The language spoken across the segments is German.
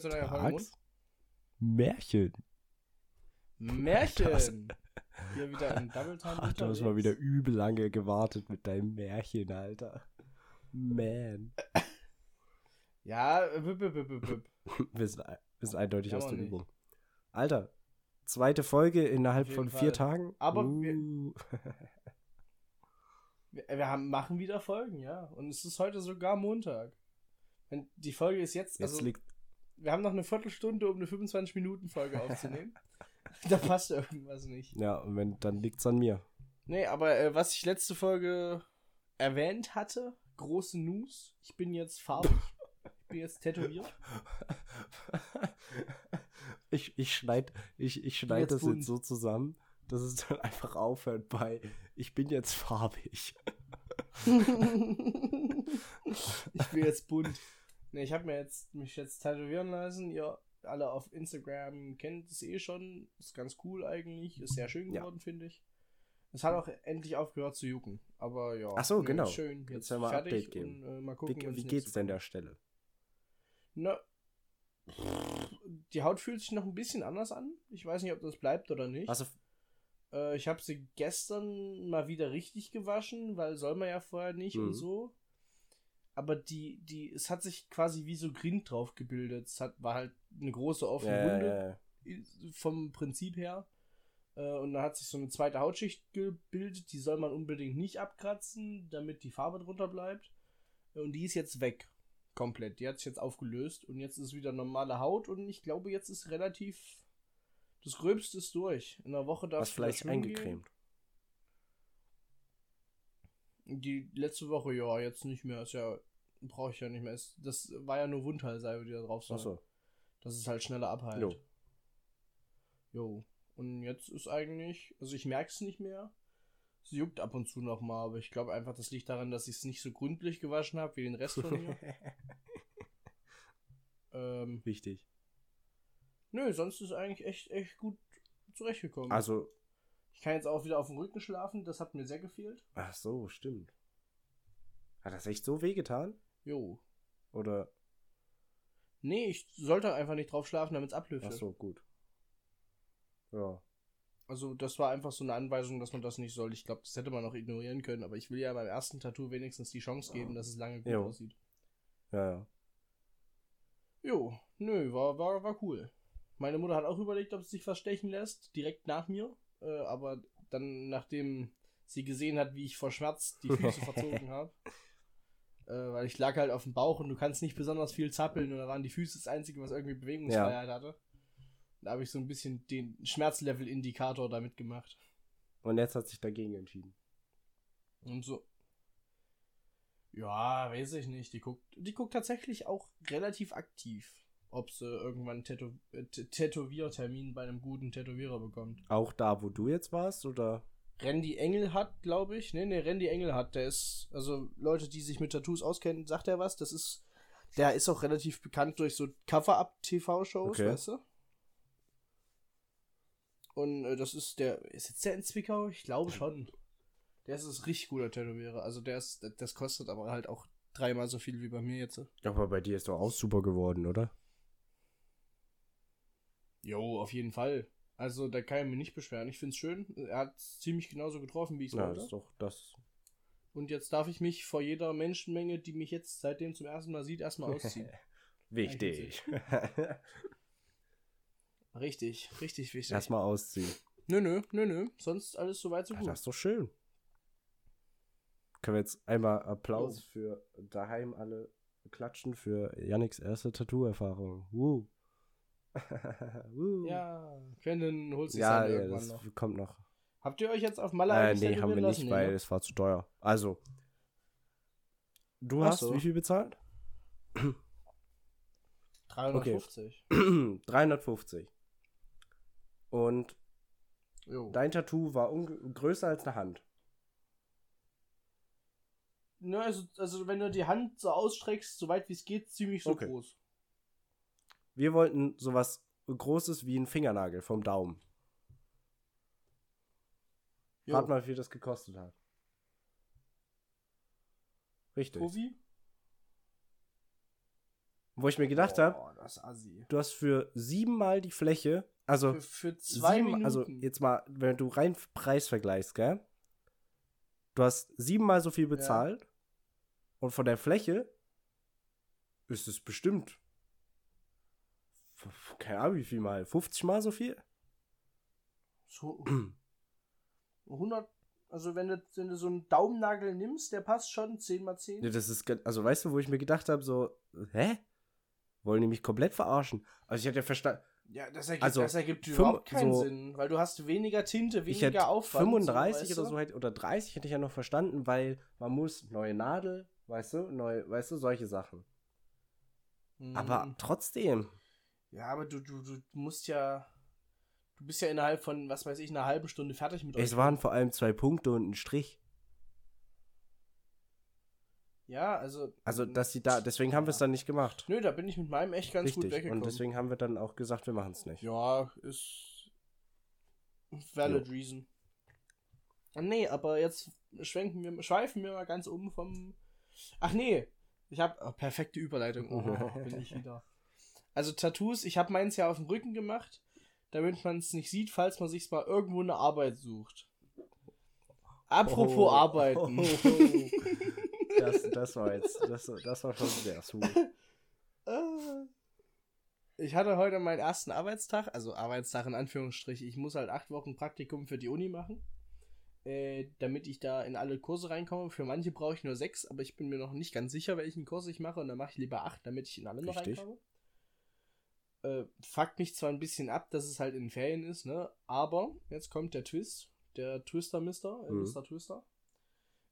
Zu einer Folge Mund. Märchen. Märchen. Hier wieder in Double Time Ach, du hast mal wieder übel lange gewartet mit deinem Märchen, Alter. Man. Ja, wip, wip, wip, wip. wir, sind, wir sind eindeutig Ja, aus der Übung. Alter, zweite Folge innerhalb von vier Fall. Tagen. Aber uh. wir, wir haben, machen wieder Folgen, ja. Und es ist heute sogar Montag. Und die Folge ist jetzt, Jetzt also liegt. Wir haben noch eine Viertelstunde, um eine 25-Minuten-Folge aufzunehmen. da passt irgendwas nicht. Ja, und wenn, dann liegt's an mir. Nee, aber äh, was ich letzte Folge erwähnt hatte, große News, ich bin jetzt farbig. ich bin jetzt tätowiert. ich ich schneide ich, ich schneid jetzt das bunt. jetzt so zusammen, dass es dann einfach aufhört bei Ich bin jetzt farbig. ich bin jetzt bunt. Ne, ich habe mir jetzt mich jetzt tätowieren lassen. Ihr alle auf Instagram kennt es eh schon. Ist ganz cool eigentlich. Ist sehr schön Ja. geworden, finde ich. Es hat auch endlich aufgehört zu jucken. Aber ja. Ach so, genau. Schön. Jetzt ja mal fertig Update geben. Und, äh, mal gucken, Wie, wie geht's denn der Stelle? Na, die Haut fühlt sich noch ein bisschen anders an. Ich weiß nicht, ob das bleibt oder nicht. Also, Äh, ich habe sie gestern mal wieder richtig gewaschen, weil soll man ja vorher nicht Mhm. und so. Aber die, die, es hat sich quasi wie so Grind drauf gebildet. Es hat, war halt eine große offene ja, Wunde ja, ja. vom Prinzip her. Äh, und da hat sich so eine zweite Hautschicht gebildet. Die soll man unbedingt nicht abkratzen, damit die Farbe drunter bleibt. Und die ist jetzt weg. Komplett. Die hat sich jetzt aufgelöst. Und jetzt ist wieder normale Haut. Und ich glaube, jetzt ist relativ. Das Gröbste ist durch. In einer Woche darf Was vielleicht eingecremt. Die letzte Woche, ja, jetzt nicht mehr. Ist ja. Brauche ich ja nicht mehr. Ist, das war ja nur Wundheilsalbe, die da drauf soll. Achso. Dass es halt schneller abheilt. Jo. Jo. Und jetzt ist eigentlich, also ich merke es nicht mehr. Es juckt ab und zu noch mal, aber ich glaube einfach, das liegt daran, dass ich es nicht so gründlich gewaschen habe wie den Rest von mir. ähm, Wichtig. nö, sonst ist eigentlich echt, echt gut zurechtgekommen. Also, ich kann jetzt auch wieder auf dem Rücken schlafen, das hat mir sehr gefehlt. ach so, stimmt. Hat das echt so wehgetan? Jo. Oder? Nee, ich sollte einfach nicht drauf schlafen, damit es ablüftet. Ach so, gut. Ja. Also das war einfach so eine Anweisung, dass man das nicht soll. Ich glaube, das hätte man auch ignorieren können, aber ich will ja beim ersten Tattoo wenigstens die Chance geben, dass es lange gut Jo. aussieht. Ja, ja. Jo, nö, war, war, war cool. Meine Mutter hat auch überlegt, ob sie sich was stechen lässt, direkt nach mir. Äh, aber dann, nachdem sie gesehen hat, wie ich vor Schmerz die Füße verzogen habe, äh, weil ich lag halt auf dem Bauch und du kannst nicht besonders viel zappeln und da waren die Füße das Einzige, was irgendwie Bewegungsfreiheit hatte. Da habe ich so ein bisschen den Schmerzlevel-Indikator damit gemacht. Und jetzt hat sich dagegen entschieden. Und so. Ja, weiß ich nicht. Die guckt, die guckt tatsächlich auch relativ aktiv, ob sie irgendwann einen Tätow äh, Tä- Tätowiertermin bei einem guten Tätowierer bekommt. Auch da, wo du jetzt warst, oder? Randy Engel hat, glaube ich. Nee, nee, Randy Engel hat. Der ist, also Leute, die sich mit Tattoos auskennen, sagt er was. Das ist, der ist auch relativ bekannt durch so Cover-Up-TV-Shows, Okay. weißt du? Und äh, das ist der, ist jetzt der in Zwickau? Ich glaube schon. Der ist ein richtig guter Tätowierer. Also der ist, das kostet aber halt auch dreimal so viel wie bei mir jetzt. Aber bei dir ist doch auch super geworden, oder? Jo, auf jeden Fall. Also da kann ich mich nicht beschweren. Ich finde es schön. Er hat ziemlich genauso getroffen, wie ich es Ja, wollte. das ist doch das. Und jetzt darf ich mich vor jeder Menschenmenge, die mich jetzt seitdem zum ersten Mal sieht, erstmal ausziehen. Wichtig. richtig, richtig wichtig. Erstmal ausziehen. Nö, nö, nö, nö. Sonst alles soweit so Ja, gut. das ist doch schön. Können wir jetzt einmal Applaus Jo. für daheim alle klatschen für Yannicks erste Tattoo-Erfahrung. Woo. Woo. Ja, Quentin holt sich ja, ja irgendwann das noch. kommt noch. Habt ihr euch jetzt auf Malle Äh, nee, haben wir lassen? nicht, Nee, weil es war zu teuer. Also, du Ach hast so. wie viel bezahlt? 350. 350. Und Jo. dein Tattoo war größer als eine Hand. Ne, also, also wenn du die Hand so ausstreckst, so weit wie es geht, ziemlich so Okay. groß. Wir wollten sowas Großes wie ein Fingernagel vom Daumen. Jo. Rat mal, wie viel das gekostet hat. Richtig. Profi? Wo ich mir gedacht habe, du hast für siebenmal die Fläche, also Für, für zwei sieben, Minuten. also jetzt mal, wenn du rein Preis vergleichst, gell? Du hast siebenmal so viel bezahlt und von der Fläche ist es bestimmt, keine Ahnung wie viel mal, 50 mal so viel? so 100, also wenn du, wenn du so einen Daumennagel nimmst, der passt schon 10 mal 10. Ja, das ist, also weißt du, wo ich mir gedacht habe, so, hä? Wollen die mich komplett verarschen? Also ich hätte ja verstanden, Ja, das ergibt, Also, das ergibt überhaupt keinen so- Sinn, weil du hast weniger Tinte, ich weniger hätte Aufwand. 35 so, oder so hätte, oder 30 hätte ich ja noch verstanden, weil man muss neue Nadel, weißt du, neu, weißt du, solche Sachen. Mhm. Aber trotzdem, Ja, aber du, du, du musst ja. Du bist ja innerhalb von, was weiß ich, einer halben Stunde fertig mit es euch. waren vor allem zwei Punkte und ein Strich. Ja, also. Also, dass sie da, deswegen haben wir es dann nicht gemacht. Nö, da bin ich mit meinem echt ganz gut Richtig. weggekommen. Und deswegen haben wir dann auch gesagt, wir machen es nicht. Ja, ist. Valid reason. Ah, nee, aber jetzt schwenken wir, schweifen wir mal ganz um vom. Ach nee, ich habe oh, perfekte Überleitung. Oh, bin ich wieder. Also Tattoos, ich habe meins ja auf dem Rücken gemacht, damit man es nicht sieht, falls man sich mal irgendwo eine Arbeit sucht. Apropos Oh. Arbeiten. Oh. Das, das war jetzt, das, das war schon sehr smooth. Äh, Ich hatte heute meinen ersten Arbeitstag, also Arbeitstag in Anführungsstrich. Ich muss halt acht Wochen Praktikum für die Uni machen, äh, damit ich da in alle Kurse reinkomme. Für manche brauche ich nur sechs, aber ich bin mir noch nicht ganz sicher, welchen Kurs ich mache und dann mache ich lieber acht, damit ich in alle noch reinkomme. Äh, fuckt mich zwar ein bisschen ab, dass es halt in Ferien ist, ne? Aber jetzt kommt der Twist, der Twister-Mister, äh, Mhm. Mr. Twister.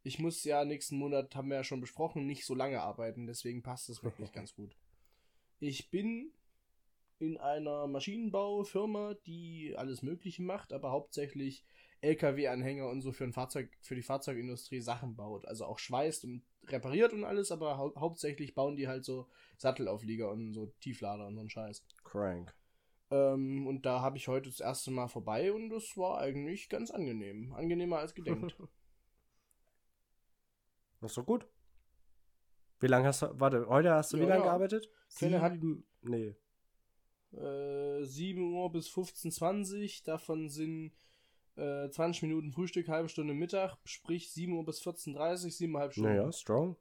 Ich muss ja nächsten Monat, haben wir ja schon besprochen, nicht so lange arbeiten, deswegen passt es wirklich ganz gut. Ich bin in einer Maschinenbaufirma, die alles Mögliche macht, aber hauptsächlich LKW-Anhänger und so für ein Fahrzeug, für die Fahrzeugindustrie Sachen baut. Also auch schweißt und repariert und alles, aber hau hauptsächlich bauen die halt so Sattelauflieger und so Tieflader und so einen Scheiß. Crank. Ähm, und da habe ich heute das erste Mal vorbei und das war eigentlich ganz angenehm. Angenehmer als gedenkt. Das ist doch gut. Wie lange hast du, warte, heute hast du Ja, wie lange ja. gearbeitet? Keine hat- Sieben, nee. äh, 7 Uhr bis 15.20 Davon sind äh, 20 Minuten Frühstück, halbe Stunde Mittag, sprich 7 Uhr bis 14.30 siebeneinhalb Stunden. Naja, strong.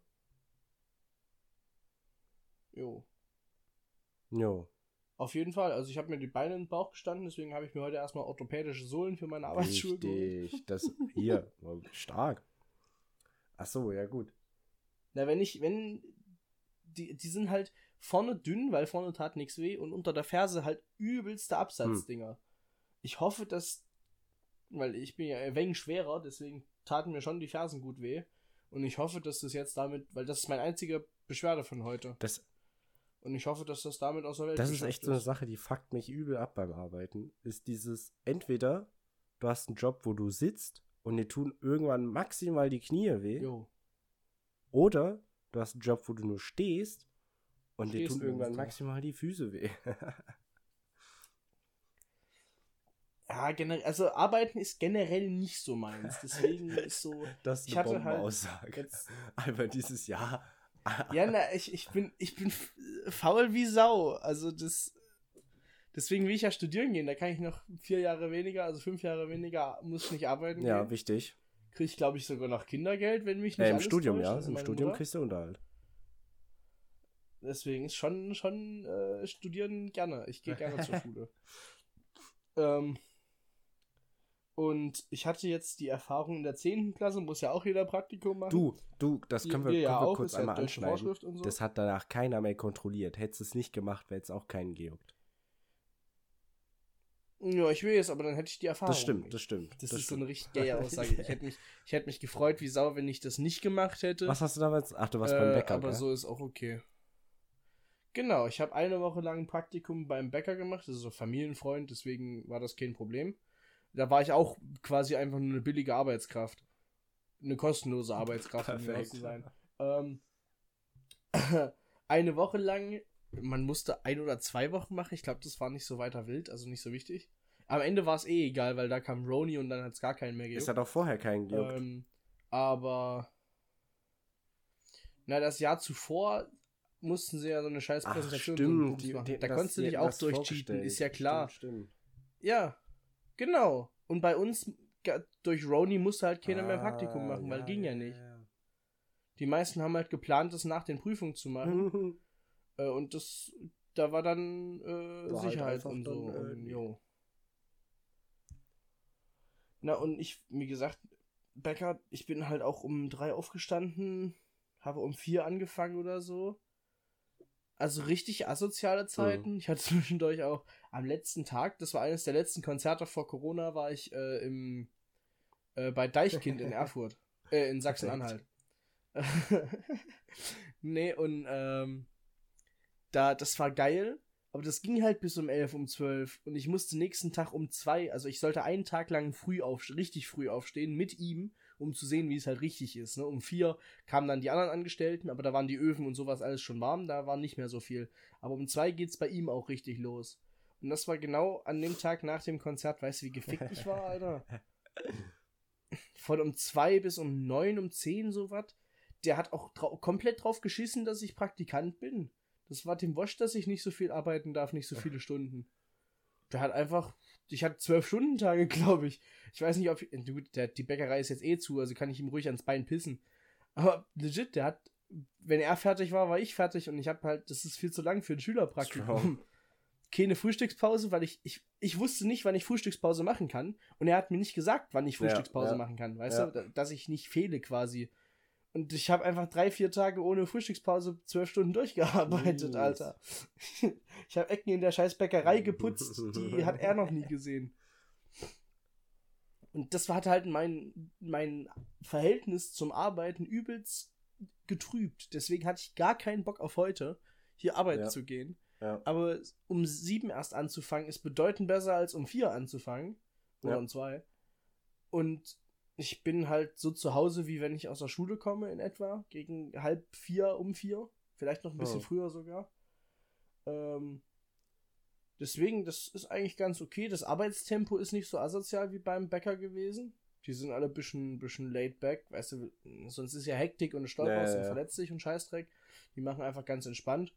Jo. Jo. Auf jeden Fall. Also ich habe mir die Beine in den Bauch gestanden, deswegen habe ich mir heute erstmal orthopädische Sohlen für meine Arbeitsschuhe geholt. Richtig. Das hier. Stark. Ach so, ja gut. Na, wenn ich, wenn, die, die sind halt vorne dünn, weil vorne tat nichts weh und unter der Ferse halt übelste Absatzdinger. Ich hoffe, dass, weil ich bin ja ein wenig schwerer, deswegen taten mir schon die Fersen gut weh. Und ich hoffe, dass das jetzt damit, weil das ist mein einziger Beschwerde von heute. Das, Und ich hoffe, dass das damit aus der Welt das ist echt so eine Sache, die fuckt mich übel ab beim Arbeiten. Ist dieses, entweder du hast einen Job, wo du sitzt und dir tun irgendwann maximal die Knie weh. Jo. Oder du hast einen Job, wo du nur stehst und dir Stehst tun den irgendwann maximal die Füße weh. Ja, generell, also arbeiten ist generell nicht so meins. Deswegen ist so. Das ist Ich eine halt Bombenaussage. jetzt- Aber dieses Jahr. Ja, na, ich, ich bin, ich bin faul wie Sau. Also das. Deswegen will ich ja studieren gehen. Da kann ich noch vier Jahre weniger, also fünf Jahre weniger, muss ich nicht arbeiten Ja, gehen. wichtig. Kriege ich, glaube ich, sogar noch Kindergeld, wenn mich nicht Äh, Im Studium, täuscht. ja. Also Im Studium Mutter. kriegst du Unterhalt. Deswegen ist schon, schon äh, studieren gerne. Ich gehe gerne zur Schule. Ähm, und ich hatte jetzt die Erfahrung in der 10. Klasse, muss ja auch jeder Praktikum machen. Du, du, das können wir, wir ja können wir auch, kurz ja einmal deutsche anschneiden. So. Das hat danach keiner mehr kontrolliert. Hättest du es nicht gemacht, wäre es auch keinen gejuckt. Ja, ich will jetzt, aber dann hätte ich die Erfahrung. Das stimmt, das stimmt. Das, das ist so stimmt. eine richtig geile Aussage. Ich hätte mich, ich hätte mich gefreut wie Sau, wenn ich das nicht gemacht hätte. Was hast du damals? Ach, du warst Äh, beim Bäcker, Aber gell? so ist auch okay. Genau, ich habe eine Woche lang ein Praktikum beim Bäcker gemacht. Das ist so Familienfreund, deswegen war das kein Problem. Da war ich auch quasi einfach nur eine billige Arbeitskraft. Eine kostenlose Arbeitskraft, um genau zu sein. Ähm, eine Woche lang, man musste ein oder zwei Wochen machen. Ich glaube, das war nicht so weiter wild, also nicht so wichtig. Am Ende war es eh egal, weil da kam Roni und dann hat es gar keinen mehr Es hat auch vorher keinen gejuckt. ähm, aber na, das Jahr zuvor mussten sie ja so eine scheiß Ach, Präsentation stimmt, einen Bums die- machen. die- Da konntest du dich auch durchcheaten, ist ja klar. Stimmt, stimmt. Ja, genau. Und bei uns, durch Roni musste halt keiner mehr Ah, Praktikum machen, weil ging ja nicht. Die meisten haben halt geplant, das nach den Prüfungen zu machen. äh, und das, da war dann äh, War halt Sicherheit einfach und so. dann, äh, und, jo. Na, und ich, wie gesagt, Bäcker, ich bin halt auch um drei aufgestanden, habe um vier angefangen oder so. Also richtig asoziale Zeiten. Ich hatte zwischendurch auch am letzten Tag, das war eines der letzten Konzerte vor Corona, war ich äh, im äh, bei Deichkind in Erfurt. Äh, in Sachsen-Anhalt. nee, und ähm, da, das war geil, aber das ging halt bis um 11, um 12 und ich musste nächsten Tag um zwei, also ich sollte einen Tag lang früh auf, richtig früh aufstehen mit ihm, um zu sehen, wie es halt richtig ist. Ne? Um vier kamen dann die anderen Angestellten, aber da waren die Öfen und sowas alles schon warm, da war nicht mehr so viel. Aber um zwei geht's bei ihm auch richtig los. Und das war genau an dem Tag nach dem Konzert, weißt du, wie gefickt ich war, Alter? Von um zwei bis um neun, um zehn sowas. Der hat auch drau komplett drauf geschissen, dass ich Praktikant bin. Das war dem Wosch, dass ich nicht so viel arbeiten darf, nicht so viele Stunden. Der hat einfach, ich hatte zwölf Stunden Tage, glaube ich. Ich weiß nicht, ob, du, der, die Bäckerei ist jetzt eh zu, also kann ich ihm ruhig ans Bein pissen. Aber legit, der hat, wenn er fertig war, war ich fertig und ich habe halt, das ist viel zu lang für ein Schülerpraktikum. Keine Frühstückspause, weil ich, ich, ich wusste nicht, wann ich Frühstückspause machen kann. Und er hat mir nicht gesagt, wann ich Ja, Frühstückspause ja. machen kann, weißt Ja. du, da- dass ich nicht fehle quasi. Und ich habe einfach drei, vier Tage ohne Frühstückspause zwölf Stunden durchgearbeitet, Mies. Alter. Ich habe Ecken in der scheiß Bäckerei geputzt, die hat er noch nie gesehen. Und das hat halt mein, mein Verhältnis zum Arbeiten übelst getrübt. Deswegen hatte ich gar keinen Bock auf heute, hier arbeiten Ja. zu gehen. Ja. Aber um sieben erst anzufangen, ist bedeutend besser als um vier anzufangen. Oder Ja. um zwei. Und ich bin halt so zu Hause, wie wenn ich aus der Schule komme in etwa. Gegen halb vier, um vier. Vielleicht noch ein bisschen Oh. früher sogar. Ähm, deswegen, das ist eigentlich ganz okay. Das Arbeitstempo ist nicht so asozial wie beim Bäcker gewesen. Die sind alle ein bisschen, bisschen laid back. Weißt du, sonst ist ja Hektik und stolperst Ja, ja, und verletzt dich und Scheißdreck. Die machen einfach ganz entspannt.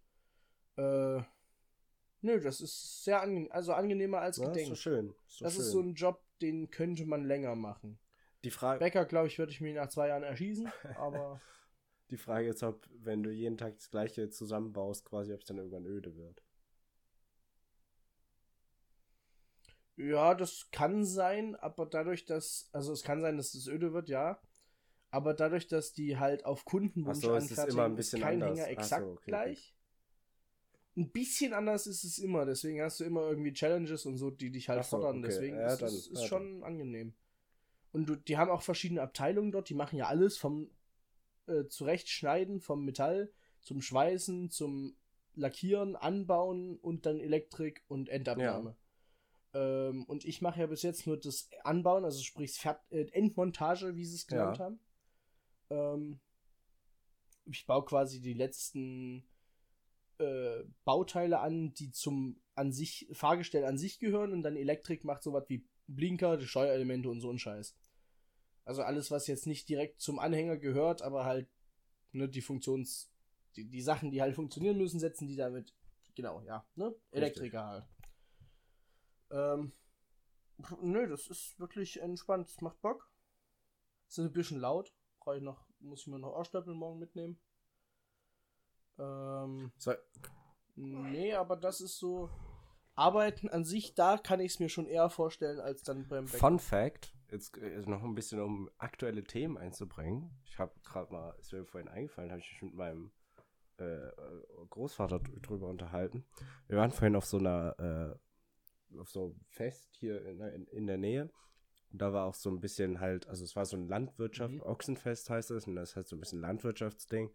Äh, nö, das ist sehr angenehm, also angenehmer als Ja, ist gedenkt. so schön. Ist so das schön. ist so ein Job, den könnte man länger machen. Die, Frage, Bäcker, glaube ich, würde ich mir nach zwei Jahren erschießen, aber die Frage ist, ob, wenn du jeden Tag das Gleiche zusammenbaust, quasi, ob es dann irgendwann öde wird. ja, das kann sein, aber dadurch, dass, also es kann sein, dass es öde wird, ja. Aber dadurch, dass die halt auf Kundenwunsch so, ist immer ein bisschen kein anders. Hänger Ach so, exakt okay, gleich. Ein bisschen anders ist es immer, deswegen hast du immer irgendwie Challenges und so, die dich halt so, fordern. okay. Deswegen Ja, ist es ist ja, schon angenehm. Und die haben auch verschiedene Abteilungen dort, die machen ja alles vom äh, Zurechtschneiden vom Metall zum Schweißen, zum Lackieren, Anbauen und dann Elektrik und Endabnahme. Ähm, und ich mache ja bis jetzt nur das Anbauen, also sprich äh, Endmontage, wie sie es genannt Ja. haben. Ähm, ich baue quasi die letzten äh, Bauteile an, die zum an sich, Fahrgestell an sich gehören und dann Elektrik macht sowas wie Blinker, die Steuerelemente und so ein Scheiß. Also alles, was jetzt nicht direkt zum Anhänger gehört, aber halt ne, die Funktions, die, die Sachen, die halt funktionieren müssen, setzen die damit, genau, ja, ne? Elektriker halt. Ähm, nö, das ist wirklich entspannt, es macht Bock. Es ist ein bisschen laut, brauche ich noch, muss ich mir noch Ohrstöpsel morgen mitnehmen. Ähm, So, Nee, aber das ist so. Arbeiten an sich, da kann ich es mir schon eher vorstellen, als dann beim Bäcker. Fun Fact, jetzt äh, noch ein bisschen, um aktuelle Themen einzubringen. Ich habe gerade mal, ist mir vorhin eingefallen, habe ich mich mit meinem äh, Großvater dr- drüber unterhalten. Wir waren vorhin auf so einer, äh, auf so einem Fest hier in, in, in der Nähe. Und da war auch so ein bisschen halt, also es war so ein Landwirtschaft, Mhm. Ochsenfest heißt es, und das heißt so ein bisschen Landwirtschaftsding.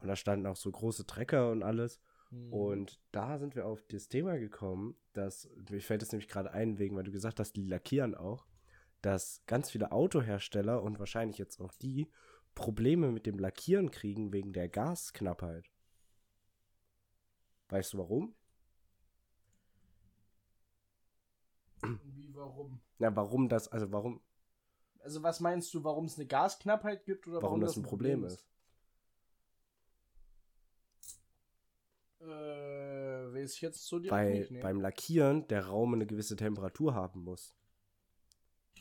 Und da standen auch so große Trecker und alles. Mhm. Und da sind wir auf das Thema gekommen, dass, mir fällt es nämlich gerade ein, wegen, weil du gesagt hast, die lackieren auch, dass ganz viele Autohersteller und wahrscheinlich jetzt auch die Probleme mit dem Lackieren kriegen wegen der Gasknappheit. Weißt du warum? Wie, warum? Na, warum das, also warum, Also, was meinst du, warum es eine Gasknappheit gibt oder warum, das ein Problem ist? Äh, weiß ich jetzt so direkt Weil nicht. Beim Lackieren der Raum eine gewisse Temperatur haben muss.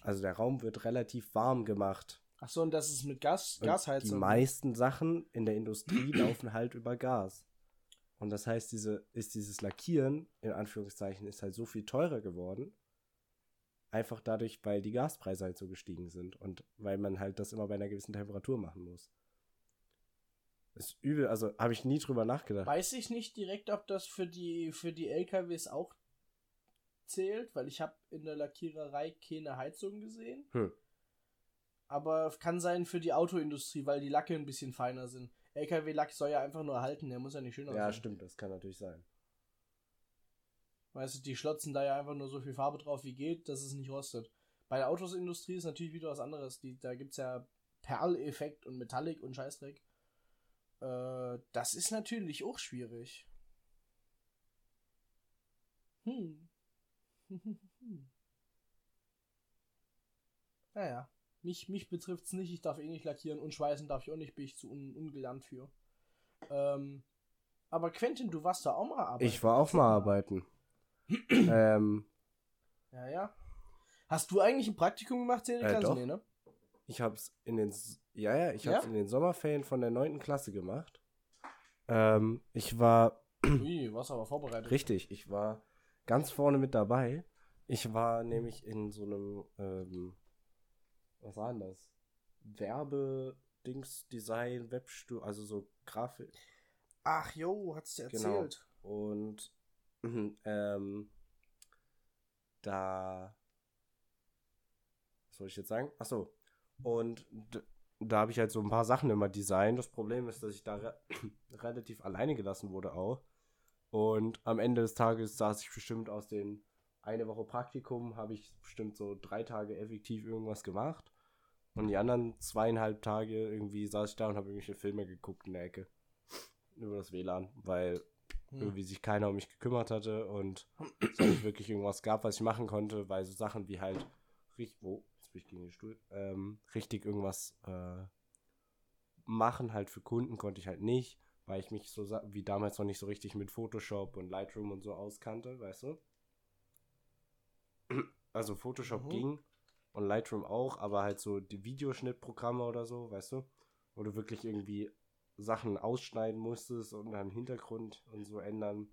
Also der Raum wird relativ warm gemacht. Ach so, und das ist mit Gas, Und Gasheizung. Die meisten Sachen in der Industrie laufen halt über Gas. Und das heißt, diese, ist dieses Lackieren, in Anführungszeichen, ist halt so viel teurer geworden. Einfach dadurch, weil die Gaspreise halt so gestiegen sind. Und weil man halt das immer bei einer gewissen Temperatur machen muss. Ist übel, also habe ich nie drüber nachgedacht. Weiß ich nicht direkt, ob das für die, für die LKWs auch zählt, weil ich habe in der Lackiererei keine Heizung gesehen. Hm. Aber kann sein für die Autoindustrie, weil die Lacke ein bisschen feiner sind. LKW-Lack soll ja einfach nur erhalten, der muss ja nicht schöner Ja, sein. stimmt, das kann natürlich sein. Weißt du, die schlotzen da ja einfach nur so viel Farbe drauf wie geht, dass es nicht rostet. Bei der Autosindustrie ist natürlich wieder was anderes. Die, da gibt es ja Perleffekt und Metallic und Scheißdreck. Äh, das ist natürlich auch schwierig. Hm. naja, mich, mich betrifft es nicht. Ich darf eh nicht lackieren und schweißen darf ich auch nicht, bin ich zu un ungelernt für. Ähm, aber Quentin, du warst da auch mal arbeiten. Ich war auch mal arbeiten. ähm, Ja, ja. Hast du eigentlich ein Praktikum gemacht, Erik? Äh, Also, doch. Nee, ne? Ich hab's in den ja ja, ich Ja? hab's in den Sommerferien von der 9. Klasse gemacht. Ähm, ich war Ui, warst aber vorbereitet. richtig, ich war ganz vorne mit dabei. Ich war nämlich in so einem ähm, was war denn das? Werbe Dings Design Webstudio, also so Grafik Ach jo, hat's dir Genau. erzählt. und ähm, da was soll ich jetzt sagen? Ach so. Und da habe ich halt so ein paar Sachen immer designt. Das Problem ist, dass ich da re relativ alleine gelassen wurde auch. Und am Ende des Tages saß ich bestimmt aus den eine Woche Praktikum, habe ich bestimmt so drei Tage effektiv irgendwas gemacht. Und die anderen zweieinhalb Tage irgendwie saß ich da und habe irgendwelche Filme geguckt in der Ecke. Über das WLAN, weil Hm. irgendwie sich keiner um mich gekümmert hatte und es nicht wirklich irgendwas gab, was ich machen konnte, weil so Sachen wie halt richtig, oh, jetzt bin ich gegen den Stuhl, ähm, richtig irgendwas äh, machen halt für Kunden konnte ich halt nicht, weil ich mich so wie damals noch nicht so richtig mit Photoshop und Lightroom und so auskannte, weißt du? Also Photoshop Mhm. ging und Lightroom auch, aber halt so die Videoschnittprogramme oder so, weißt du? Wo du wirklich irgendwie Sachen ausschneiden musstest und dann Hintergrund und so ändern.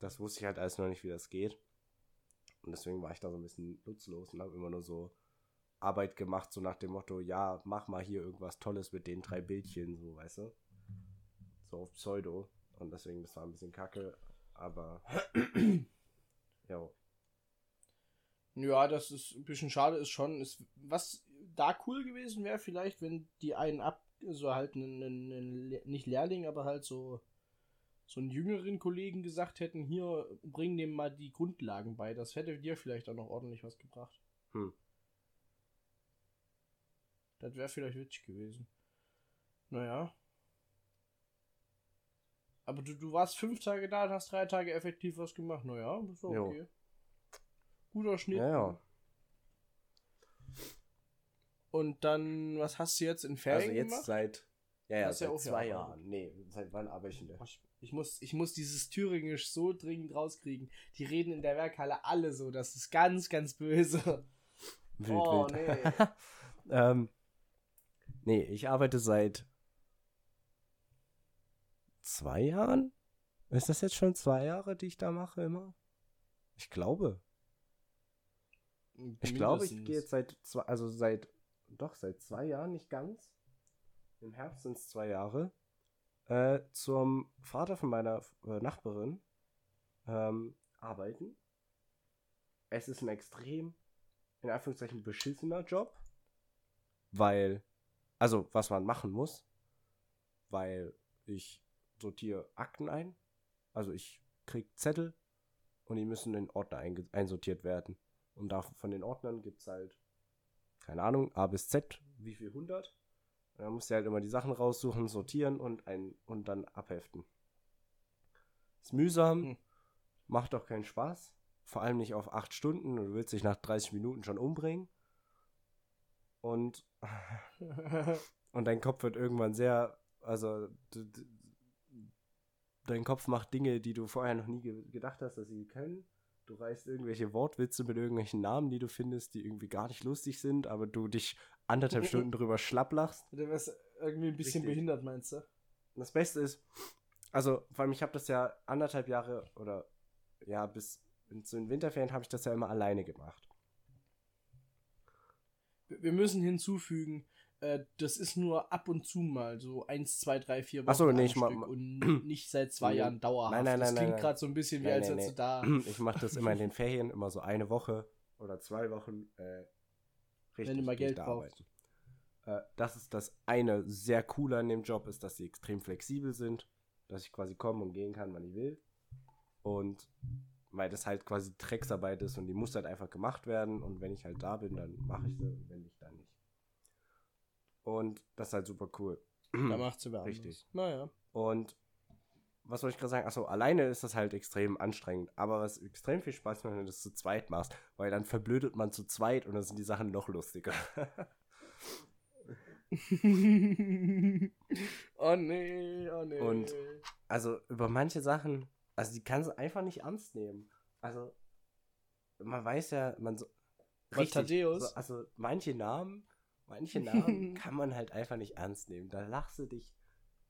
Das wusste ich halt alles noch nicht, wie das geht. Und deswegen war ich da so ein bisschen nutzlos und habe immer nur so Arbeit gemacht, so nach dem Motto, ja, mach mal hier irgendwas Tolles mit den drei Bildchen, so, weißt du? So auf Pseudo. Und deswegen, das war ein bisschen kacke, aber ja. Ja, das ist ein bisschen schade, ist schon. Ist, was da cool gewesen wäre, vielleicht, wenn die einen ab, so halt einen, einen, einen nicht Lehrling, aber halt so, so einen jüngeren Kollegen gesagt hätten, hier, bring dem mal die Grundlagen bei. Das hätte dir vielleicht auch noch ordentlich was gebracht. Hm. Das wäre vielleicht witzig gewesen. Naja. Aber du, du warst fünf Tage da und hast drei Tage effektiv was gemacht. Naja, das ist Jo. okay. Guter Schnitt. Ja, ja. Und dann, was hast du jetzt in Ferien Also jetzt gemacht? seit, ja, ja, ja seit auch zwei gearbeitet. Jahren. Nee, seit wann arbeite ich denn? Ich, ich, muss, ich muss dieses Thüringisch so dringend rauskriegen. Die reden in der Werkhalle alle so. Das ist ganz, ganz böse. Wild, oh, wild. nee. ähm, nee, ich arbeite seit zwei Jahren. Ist das jetzt schon zwei Jahre, die ich da mache immer? Ich glaube. Ich glaube, ich Mindestens. gehe jetzt seit zwei, also seit, doch, seit zwei Jahren, nicht ganz. Im Herbst sind es zwei Jahre. Äh, zum Vater von meiner äh, Nachbarin ähm, arbeiten. Es ist ein extrem, in Anführungszeichen, beschissener Job. Weil, also, was man machen muss, weil ich sortiere Akten ein. Also, ich krieg Zettel und die müssen in Ordner einsortiert werden. Und da von den Ordnern gibt es halt, keine Ahnung, A bis Z, wie viel 100. Und dann musst du halt immer die Sachen raussuchen, sortieren und, ein, und dann abheften. Ist mühsam, Hm. macht auch keinen Spaß. Vor allem nicht auf 8 Stunden. Du willst dich nach 30 Minuten schon umbringen. Und, und dein Kopf wird irgendwann sehr, also, dein Kopf macht Dinge, die du vorher noch nie ge gedacht hast, dass sie können. Du reißt irgendwelche Wortwitze mit irgendwelchen Namen, die du findest, die irgendwie gar nicht lustig sind, aber du dich anderthalb Stunden drüber schlapp lachst. Du wärst irgendwie ein bisschen Richtig. behindert, meinst du? Das Beste ist, also vor allem ich habe das ja anderthalb Jahre oder ja, bis zu den Winterferien habe ich das ja immer alleine gemacht. Wir müssen hinzufügen, das ist nur ab und zu mal so eins, zwei, drei, vier Wochen Ach so, nee, ich ma- Stück ma- und nicht seit zwei Nee. Jahren dauerhaft. Nein, nein, das nein, klingt nein, gerade so ein bisschen wie als hättest du da. Ich mache das immer in den Ferien, immer so eine Woche oder zwei Wochen äh, richtig. Wenn du mal ich Geld da brauchst. Äh, das ist das eine sehr coole an dem Job, ist, dass sie extrem flexibel sind, dass ich quasi kommen und gehen kann, wann ich will. Und weil das halt quasi Drecksarbeit ist und die muss halt einfach gemacht werden und wenn ich halt da bin, dann mache ich sie und wenn nicht, dann nicht. Und das ist halt super cool. Da macht sie wer Richtig. Naja. Und was soll ich gerade sagen? Achso, alleine ist das halt extrem anstrengend. Aber was extrem viel Spaß macht, wenn du das zu zweit machst, weil dann verblödet man zu zweit und dann sind die Sachen noch lustiger. oh nee, oh nee. Und- also über manche Sachen, also die kannst du einfach nicht ernst nehmen. Also man weiß ja, man so. Was, Thaddeus? So, also manche Namen, manche Namen kann man halt einfach nicht ernst nehmen. Da lachst du dich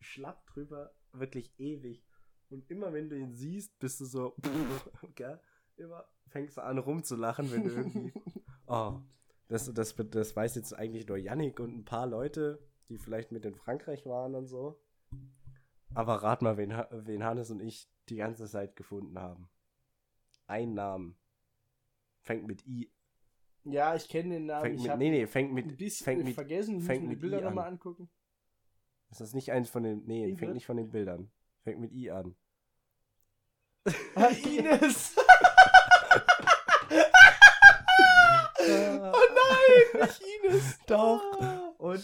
schlapp drüber, wirklich ewig. Und immer wenn du ihn siehst, bist du so, gell? Immer fängst du an rumzulachen, wenn du irgendwie. Oh, das, das, das weiß jetzt eigentlich nur Yannick und ein paar Leute, die vielleicht mit in Frankreich waren und so. Aber rat mal, wen, wen Hannes und ich die ganze Zeit gefunden haben. Ein Namen. Fängt mit I. ja, ich kenne den Namen. Fängt ich mit, nee, nee, fängt mit, ein bisschen fängt mit, vergessen. Fängt mit die Bilder an. nochmal angucken. ist das nicht eins von den, nee, Ingrid? fängt nicht von den Bildern. Fängt mit I an. Ah, Ines! oh nein, nicht Ines! Doch. Ah. Und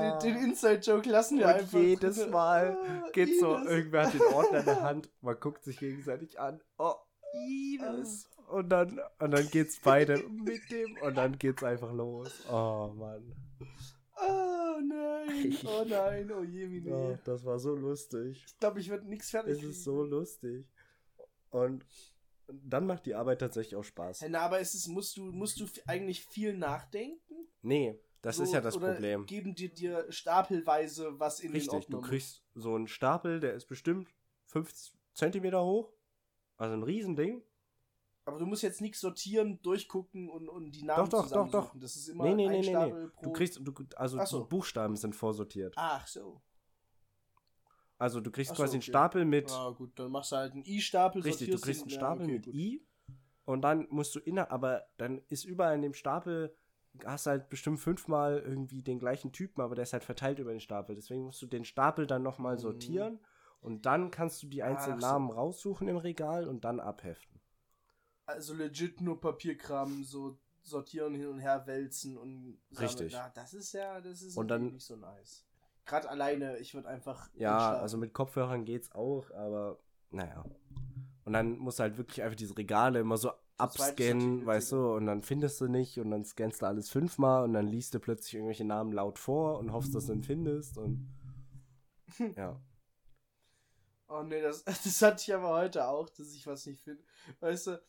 Den, den Inside-Joke lassen wir einfach. jedes Mal Ah, geht so, Ines. irgendwer hat den Ordner in der Hand, man guckt sich gegenseitig an. Oh, Ines. Und dann, und dann geht's beide mit dem und dann geht's einfach los. Oh Mann. Oh nein, oh nein, oh je, wie Oh, das war so lustig. Ich glaube, ich werde nichts fertig. Es ist so lustig. Und dann macht die Arbeit tatsächlich auch Spaß. Na, aber ist es, musst du, musst du eigentlich viel nachdenken? Nee, das So, ist ja das oder Problem. Geben dir dir stapelweise was in den Richtig, Ordner du muss? kriegst so einen Stapel, der ist bestimmt 50 Zentimeter hoch. Also ein Riesending. Aber du musst jetzt nichts sortieren, durchgucken und, und die Namen Doch, doch, doch, doch. Das ist immer Nee, nee, ein nee, nee, nee. Stapel pro... Du kriegst, du, also so. die Buchstaben sind vorsortiert. Ach so. Also du kriegst so, quasi einen okay. Stapel mit, Ah, gut, dann machst du halt einen I-Stapel. richtig, du kriegst einen ja, Stapel okay, mit gut. I und dann musst du inner, aber dann ist überall in dem Stapel, hast halt bestimmt fünfmal irgendwie den gleichen Typen, aber der ist halt verteilt über den Stapel. Deswegen musst du den Stapel dann nochmal Mhm. sortieren und dann kannst du die einzelnen Ach so. Namen raussuchen im Regal und dann abheften. Also legit nur Papierkram, so sortieren, hin und her wälzen und sammeln. Richtig. Ja, das ist ja, das ist Und dann- nicht so nice. Gerade alleine, ich würde einfach. Ja, also mit Kopfhörern geht's auch, aber naja. Und dann musst du halt wirklich einfach diese Regale immer so abscannen, weißt du, und dann findest du nicht und dann scannst du alles fünfmal und dann liest du plötzlich irgendwelche Namen laut vor und hoffst, dass du ihn findest und ja. Oh nee, das, das hatte ich aber heute auch, dass ich was nicht finde. Weißt du,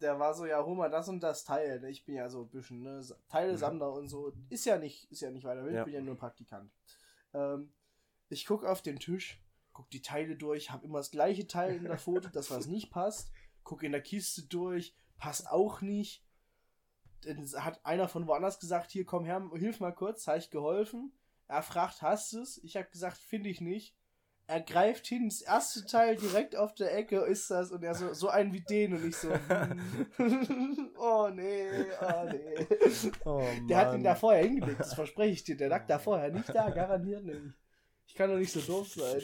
der war so, ja, hol mal das und das Teil. Ich bin ja so ein bisschen, ne, Teilesammler und so. Ist ja nicht, ist ja nicht weiter wild, Ja. ich bin ja nur Praktikant. Ähm, ich gucke auf den Tisch, guck die Teile durch, habe immer das gleiche Teil in der Foto, das was nicht passt. Guck in der Kiste durch, passt auch nicht. Dann hat einer von woanders gesagt, hier komm her, hilf mal kurz, habe ich geholfen. Er fragt, hast du es? Ich habe gesagt, finde ich nicht er greift hin, das erste Teil direkt auf der Ecke ist das und er so, so einen wie den und ich so, hm. oh nee, oh nee. Oh, Der hat ihn da vorher hingelegt, das verspreche ich dir. Der lag da vorher nicht da, garantiert nicht. Ich kann doch nicht so doof sein.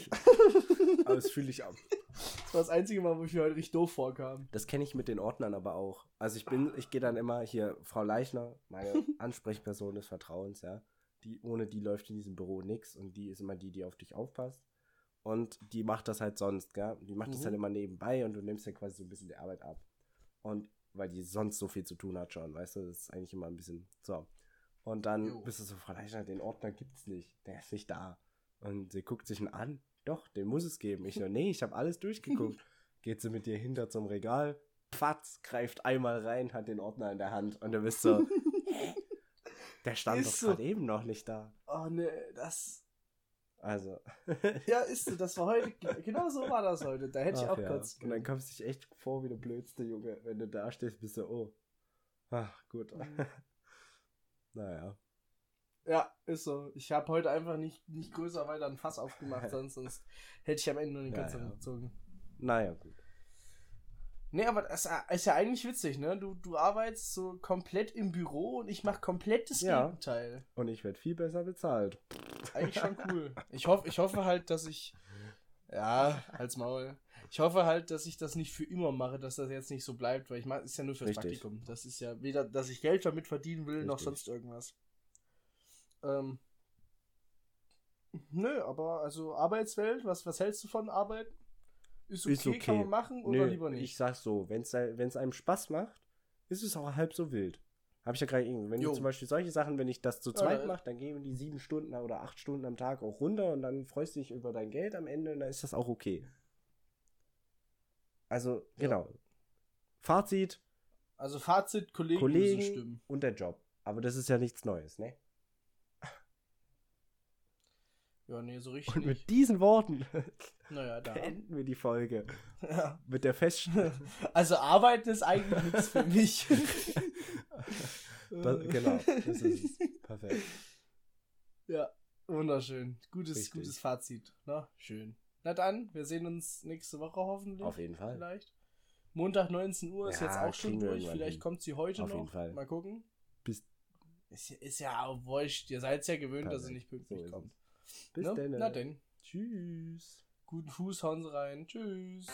Aber das fühle ich ab. Das war das einzige Mal, wo ich mir heute richtig doof vorkam. Das kenne ich mit den Ordnern aber auch. Also ich bin, ich gehe dann immer hier, Frau Leichner, meine Ansprechperson des Vertrauens, ja. Die, ohne die läuft in diesem Büro nichts und die ist immer die, die auf dich aufpasst. Und die macht das halt sonst, gell? Die macht das Mhm. halt immer nebenbei und du nimmst ja quasi so ein bisschen die Arbeit ab. Und weil die sonst so viel zu tun hat schon, weißt du, das ist eigentlich immer ein bisschen so. Und dann Jo. bist du so, Frau Leichner, den Ordner gibt's nicht. Der ist nicht da. Und sie guckt sich ihn an. Doch, den muss es geben. Ich so, nee, ich habe alles durchgeguckt. Geht sie mit dir hinter zum Regal, patz, greift einmal rein, hat den Ordner in der Hand und du bist so, der stand Ist doch so. gerade eben noch nicht da. Oh ne, das. Also. Ja, ist so, das war heute. Genau so war das heute. Da hätte ich Ach auch ja. kurz. Und dann kommst du dich echt vor wie der blödste Junge, wenn du da stehst, bist du, oh. Ach, gut. Mhm. naja. Ja, ist so. Ich habe heute einfach nicht, nicht größer weiter ein Fass aufgemacht, sonst, sonst hätte ich am Ende nur den Ja, ganzen ja. gezogen. Naja, gut. Nee, aber das ist ja eigentlich witzig, ne? Du, du arbeitest so komplett im Büro und ich mache komplett das Ja. Gegenteil. Und ich werde viel besser bezahlt. Eigentlich schon cool. Ich hoffe, ich hoffe halt, dass ich. Ja, als Maul. Ich hoffe halt, dass ich das nicht für immer mache, dass das jetzt nicht so bleibt, weil ich mache, ist ja nur fürs Richtig. Praktikum. Das ist ja weder, dass ich Geld damit verdienen will, noch Richtig. sonst irgendwas. Ähm. Nö, aber also Arbeitswelt, was, was hältst du von Arbeiten? Ist okay, Ist kann okay. man machen oder Nö, lieber nicht? Ich sag's so, wenn es einem Spaß macht, ist es auch halb so wild. Habe ich ja gerade irgendwie. Wenn Jo. du zum Beispiel solche Sachen, wenn ich das zu zweit ja. mache, dann gehen die sieben Stunden oder acht Stunden am Tag auch runter und dann freust du dich über dein Geld am Ende und dann ist das auch okay. Also, genau. Fazit, Also Fazit, Kollegen, Kollegen und der Job. Aber das ist ja nichts Neues, ne? Ja, nee, so richtig. Und nicht. mit diesen Worten Naja, da. beenden wir die Folge. Ja. Mit der Feststellung. Also arbeiten ist eigentlich nichts für mich. Das- genau, das ist es. Perfekt. Ja, wunderschön. Gutes, Richtig. gutes Fazit. Na, schön. Na dann, wir sehen uns nächste Woche hoffentlich. Auf jeden Fall. Vielleicht. Montag 19 Uhr ist Ja, jetzt auch schon durch. Vielleicht hin. kommt sie heute Auf noch. jeden Fall. Mal gucken. Bis, Ist, ist ja auch wurscht. Ihr seid ja gewöhnt, dass sie Perfekt. nicht pünktlich So kommt. Bis Ne? dann. Na denn. Tschüss. Guten Fuß, hauen rein. Tschüss.